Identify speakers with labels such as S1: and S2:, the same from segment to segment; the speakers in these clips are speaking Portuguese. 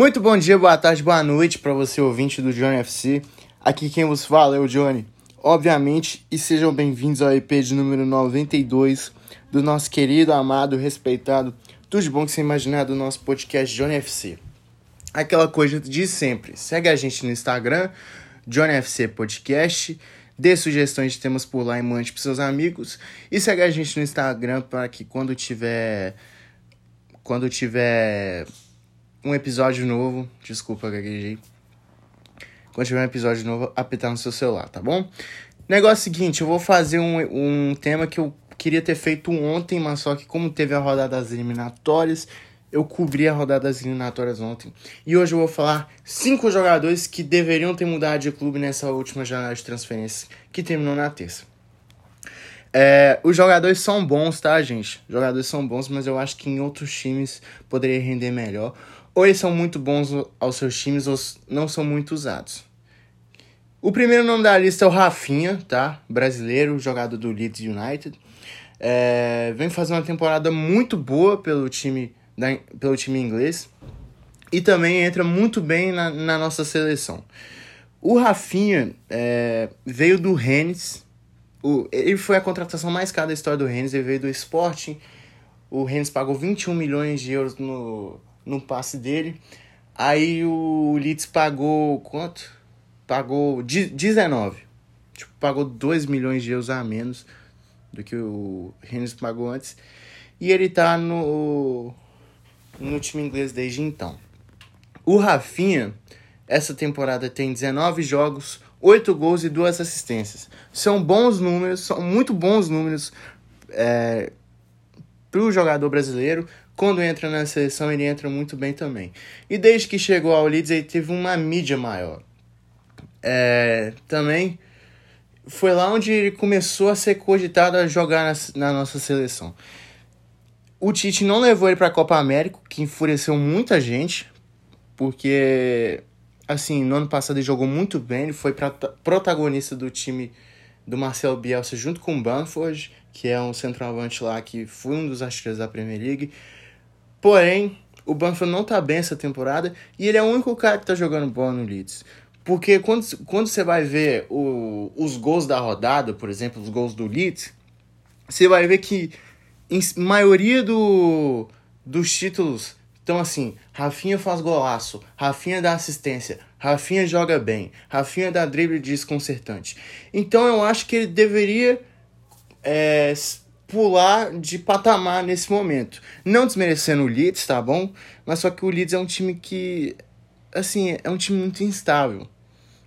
S1: Muito bom dia, boa tarde, boa noite para você ouvinte do Johnny FC. Aqui quem vos fala é o Johnny, obviamente, e sejam bem-vindos ao EP de número 92 do nosso querido, amado, respeitado, tudo de bom que você imaginar do nosso podcast Johnny FC. Aquela coisa de sempre, segue a gente no Instagram, Johnny FC Podcast, dê sugestões de temas por lá e mande para seus amigos, e segue a gente no Instagram para que quando tiver quando tiver um episódio novo, desculpa, gaguejei. Quando tiver um episódio novo, apertar no seu celular, tá bom? Negócio seguinte, eu vou fazer um, um tema que eu queria ter feito ontem, mas só que como teve a rodada das eliminatórias, eu cobri a rodada das eliminatórias ontem. E hoje eu vou falar cinco jogadores que deveriam ter mudado de clube nessa última janela de transferência, que terminou na terça. É, os jogadores são bons, tá, gente? Os jogadores são bons, mas eu acho que em outros times poderia render melhor. Ou eles são muito bons aos seus times ou não são muito usados. O primeiro nome da lista é o Rafinha, tá? Brasileiro, jogador do Leeds United. É, vem fazer uma temporada muito boa pelo time, da, pelo time inglês. E também entra muito bem na, na nossa seleção. O Rafinha é, veio do Rennes. O, ele foi a contratação mais cara da história do Rennes. Ele veio do Sporting. O Rennes pagou 21 milhões de euros no, no passe dele. Aí o Leeds pagou quanto? Pagou 19. Tipo, pagou 2 milhões de euros a menos do que o Rennes pagou antes. E ele tá no, no time inglês desde então. O Rafinha, essa temporada tem 19 jogos, 8 gols e 2 assistências. São bons números, são muito bons números é, para o jogador brasileiro. Quando entra na seleção, ele entra muito bem também. E desde que chegou ao Leeds, ele teve uma mídia maior. É, também foi lá onde ele começou a ser cogitado a jogar na, na nossa seleção. O Tite não levou ele para a Copa América, que enfureceu muita gente, porque assim, no ano passado ele jogou muito bem, ele foi protagonista do time do Marcelo Bielsa junto com o Banford, que é um centroavante lá que foi um dos artilheiros da Premier League. Porém, o Banfield não tá bem essa temporada e ele é o único cara que tá jogando bola no Leeds. Porque quando, quando você vai ver o, os gols da rodada, por exemplo, os gols do Leeds, você vai ver que em maioria do, dos títulos estão assim: Rafinha faz golaço, Rafinha dá assistência, Rafinha joga bem, Rafinha dá drible desconcertante. Então eu acho que ele deveria é, pular de patamar nesse momento. Não desmerecendo o Leeds, tá bom? Mas só que o Leeds é um time que, assim, é um time muito instável.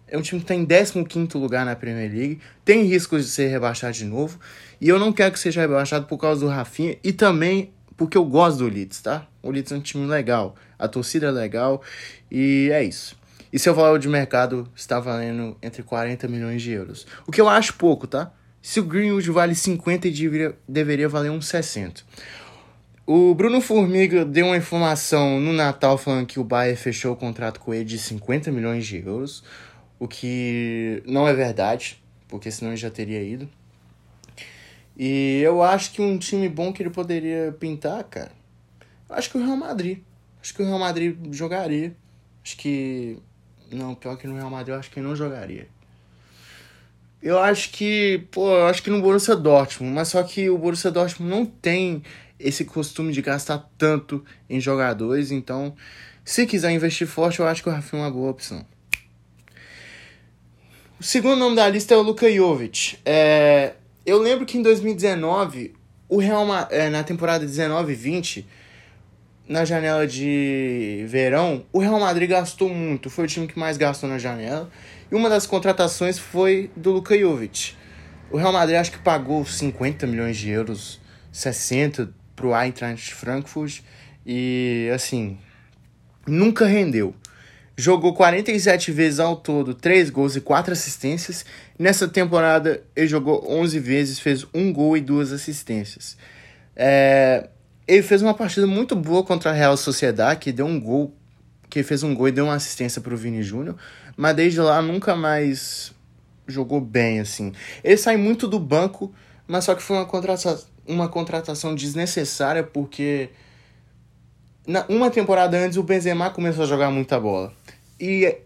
S1: É um time que está em 15 lugar na Premier League, tem riscos de ser rebaixado de novo, e eu não quero que seja rebaixado por causa do Rafinha e também porque eu gosto do Leeds, tá? O Leeds é um time legal, a torcida é legal e é isso. E seu valor de mercado está valendo entre 40 milhões de euros. O que eu acho pouco, tá? Se o Greenwood vale 50, ele deveria, deveria valer uns 60. O Bruno Formiga deu uma informação no Natal falando que o Bayern fechou o contrato com ele de 50 milhões de euros, o que não é verdade, porque senão ele já teria ido. E eu acho que um time bom que ele poderia pintar, cara, eu acho que o Real Madrid. Acho que o Real Madrid jogaria. Acho que. Não, pior que no Real Madrid eu acho que ele não jogaria. Eu acho que, pô, eu acho que no Borussia Dortmund, mas só que o Borussia Dortmund não tem esse costume de gastar tanto em jogadores, então se quiser investir forte, eu acho que o Rafinha é uma boa opção. O segundo nome da lista é o Luka Jovic. É, eu lembro que em 2019, o Real é, na temporada 19-20, na janela de verão, o Real Madrid gastou muito, foi o time que mais gastou na janela. E uma das contratações foi do Luka Jovic. O Real Madrid acho que pagou 50 milhões de euros, 60 para o Eintracht Frankfurt e assim, nunca rendeu. Jogou 47 vezes ao todo, 3 gols e 4 assistências. Nessa temporada ele jogou 11 vezes, fez um gol e duas assistências. É, ele fez uma partida muito boa contra a Real Sociedade, que deu um gol, que fez um gol e deu uma assistência para o Vini Júnior mas desde lá nunca mais jogou bem, assim. Ele sai muito do banco, mas só que foi uma contratação, uma contratação desnecessária, porque na, uma temporada antes o Benzema começou a jogar muita bola. E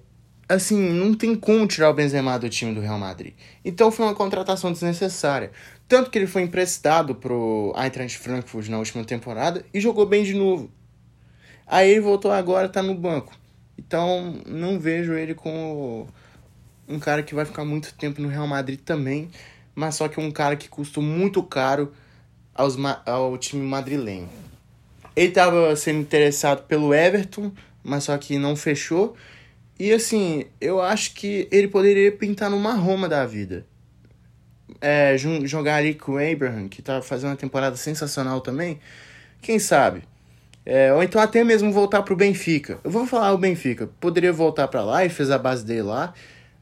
S1: assim, não tem como tirar o Benzema do time do Real Madrid. Então foi uma contratação desnecessária. Tanto que ele foi emprestado pro Eintracht Frankfurt na última temporada e jogou bem de novo. Aí ele voltou agora, tá no banco. Então não vejo ele como um cara que vai ficar muito tempo no Real Madrid também, mas só que um cara que custou muito caro aos, ao time madrilenho. Ele estava sendo interessado pelo Everton, mas só que não fechou. E assim, eu acho que ele poderia pintar numa Roma da vida. É, jogar ali com o Abraham, que tá fazendo uma temporada sensacional também. Quem sabe? É, ou então até mesmo voltar pro Benfica. Eu vou falar o Benfica. Poderia voltar para lá e fez a base dele lá.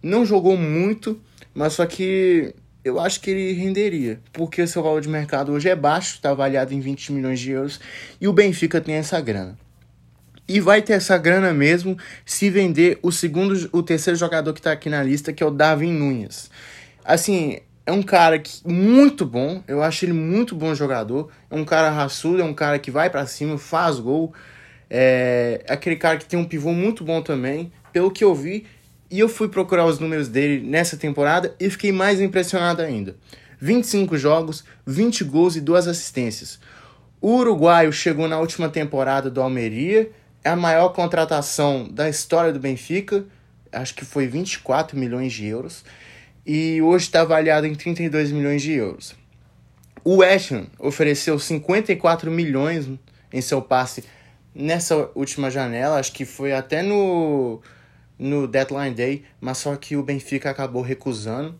S1: Não jogou muito, mas só que eu acho que ele renderia. Porque o seu valor de mercado hoje é baixo, está avaliado em 20 milhões de euros. E o Benfica tem essa grana. E vai ter essa grana mesmo se vender o segundo, o terceiro jogador que está aqui na lista, que é o Darwin Nunes. Assim, é um cara que, muito bom, eu acho ele muito bom jogador. É um cara raçudo, é um cara que vai para cima, faz gol. É aquele cara que tem um pivô muito bom também. Pelo que eu vi, e eu fui procurar os números dele nessa temporada e fiquei mais impressionado ainda. 25 jogos, 20 gols e 2 assistências. O uruguaio chegou na última temporada do Almeria, é a maior contratação da história do Benfica, acho que foi 24 milhões de euros, e hoje está avaliado em 32 milhões de euros. O West Ham ofereceu 54 milhões em seu passe nessa última janela, acho que foi até no, no Deadline Day, mas só que o Benfica acabou recusando.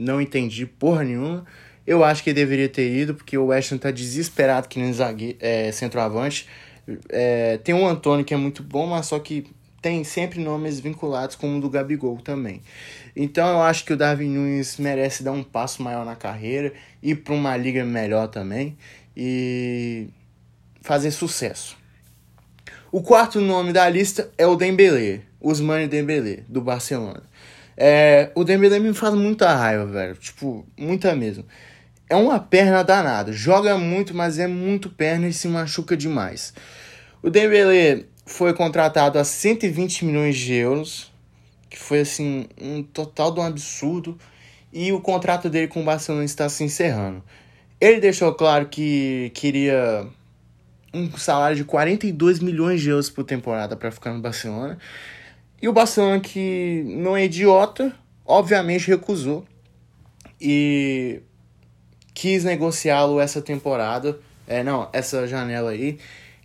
S1: Não entendi porra nenhuma. Eu acho que deveria ter ido, porque o West Ham tá desesperado que nem zague, é, centroavante. É, tem o Antônio que é muito bom, mas só que tem sempre nomes vinculados como o do Gabigol também. Então eu acho que o Darwin Nunes merece dar um passo maior na carreira, ir para uma liga melhor também e fazer sucesso. O quarto nome da lista é o Dembélé, Usmane Dembélé, do Barcelona. É, o Dembélé me faz muita raiva, velho. Tipo, muita mesmo. É uma perna danada. Joga muito, mas é muito perna e se machuca demais. O Dembélé foi contratado a 120 milhões de euros, que foi assim um total de um absurdo, e o contrato dele com o Barcelona está se encerrando. Ele deixou claro que queria um salário de 42 milhões de euros por temporada para ficar no Barcelona. E o Barcelona, que não é idiota, obviamente recusou. E quis negociá-lo essa temporada, é, não, essa janela aí.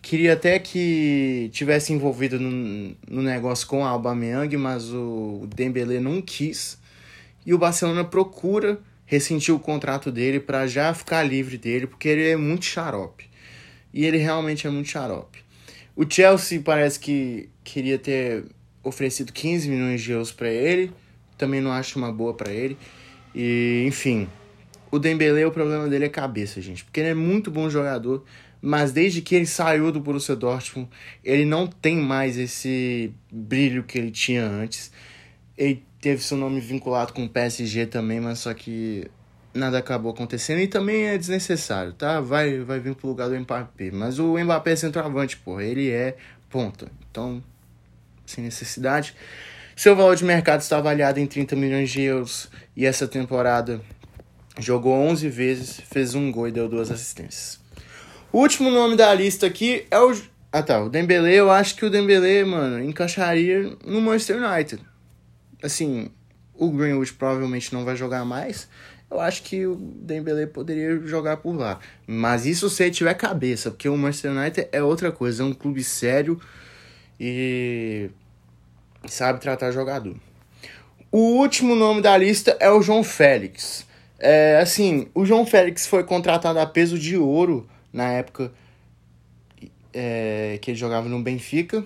S1: Queria até que tivesse envolvido no, no negócio com o Aubameyang, mas o Dembélé não quis. E o Barcelona procura ressentir o contrato dele para já ficar livre dele, porque ele é muito xarope. E ele realmente é muito xarope. O Chelsea parece que queria ter oferecido 15 milhões de euros para ele. Também não acho uma boa para ele. E, enfim, o Dembélé, o problema dele é cabeça, gente. Porque ele é muito bom jogador, mas desde que ele saiu do Borussia Dortmund, ele não tem mais esse brilho que ele tinha antes. Ele teve seu nome vinculado com o PSG também, mas só que nada acabou acontecendo e também é desnecessário, tá? Vai, vai vir pro lugar do Mbappé. Mas o Mbappé é centroavante, pô. Ele é ponta. Então, sem necessidade. Seu valor de mercado está avaliado em 30 milhões de euros e essa temporada Jogou 11 vezes, fez um gol e deu duas assistências. O último nome da lista aqui é o. Ah tá, o Dembele. Eu acho que o Dembele, mano, encaixaria no Manchester United. Assim, o Greenwood provavelmente não vai jogar mais. Eu acho que o Dembele poderia jogar por lá. Mas isso se ele tiver cabeça, porque o Manchester United é outra coisa, é um clube sério e sabe tratar jogador. O último nome da lista é o João Félix. É, assim, o João Félix foi contratado a peso de ouro na época é, que ele jogava no Benfica.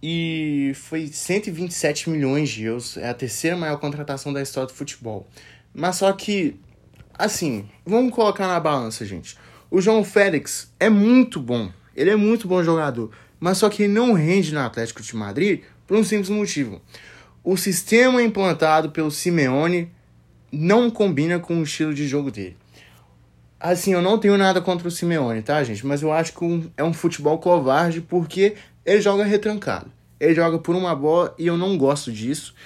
S1: E foi 127 milhões de euros. É a terceira maior contratação da história do futebol. Mas só que, assim, vamos colocar na balança, gente. O João Félix é muito bom. Ele é muito bom jogador. Mas só que ele não rende no Atlético de Madrid por um simples motivo. O sistema implantado pelo Simeone não combina com o estilo de jogo dele. Assim, eu não tenho nada contra o Simeone, tá, gente? Mas eu acho que um, é um futebol covarde porque ele joga retrancado. Ele joga por uma bola e eu não gosto disso.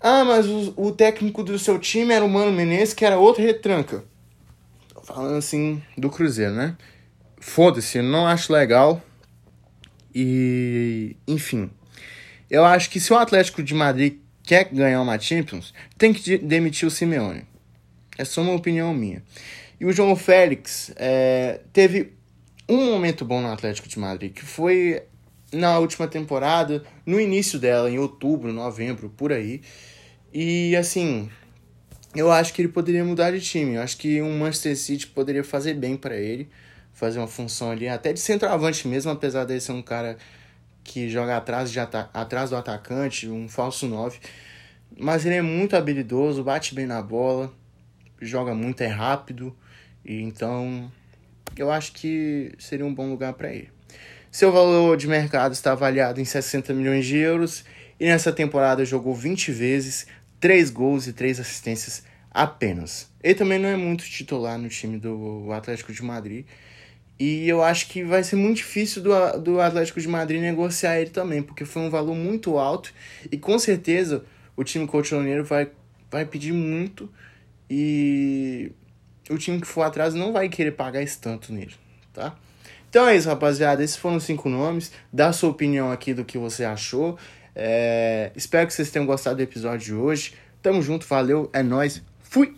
S1: Ah, mas o, o técnico do seu time era o Mano Menezes, que era outro retranca. Tô falando assim do Cruzeiro, né? Foda-se, não acho legal. E, enfim. Eu acho que se o Atlético de Madrid quer ganhar uma Champions, tem que demitir o Simeone. É só uma opinião minha. E o João Félix é, teve um momento bom no Atlético de Madrid, que foi na última temporada, no início dela, em outubro, novembro, por aí. E assim, eu acho que ele poderia mudar de time. Eu acho que um Manchester City poderia fazer bem para ele, fazer uma função ali, até de centroavante mesmo, apesar de ser um cara que joga atrás, de atrás do atacante, um falso 9. Mas ele é muito habilidoso, bate bem na bola, joga muito, é rápido. E então, eu acho que seria um bom lugar para ele. Seu valor de mercado está avaliado em 60 milhões de euros e nessa temporada jogou 20 vezes, 3 gols e 3 assistências apenas. Ele também não é muito titular no time do Atlético de Madrid. E eu acho que vai ser muito difícil do, do Atlético de Madrid negociar ele também, porque foi um valor muito alto e com certeza o time colchoneiro vai, vai pedir muito e o time que for atrás não vai querer pagar esse tanto nele, tá? Então é isso, rapaziada. Esses foram os cinco nomes. Dá sua opinião aqui do que você achou. É... Espero que vocês tenham gostado do episódio de hoje. Tamo junto, valeu, é nóis. Fui!